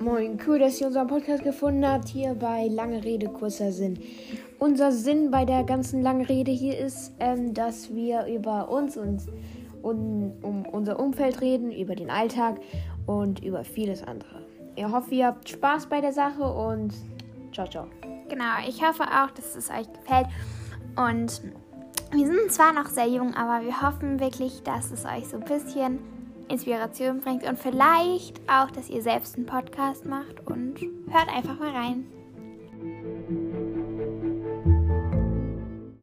moin. Cool, dass ihr unseren Podcast gefunden habt hier bei Lange Rede, kurzer Sinn. Unser Sinn bei der ganzen langen Rede hier ist, ähm, dass wir über uns und, und um unser Umfeld reden, über den Alltag und über vieles andere. Ich hoffe, ihr habt Spaß bei der Sache und ciao, ciao. Genau, ich hoffe auch, dass es euch gefällt. Und wir sind zwar noch sehr jung, aber wir hoffen wirklich, dass es euch so ein bisschen Inspiration bringt und vielleicht auch, dass ihr selbst einen Podcast macht und hört einfach mal rein.